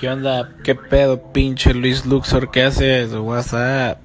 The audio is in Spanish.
¿Qué onda? ¿Qué pedo, pinche Luis Luxor? ¿Qué haces? WhatsApp.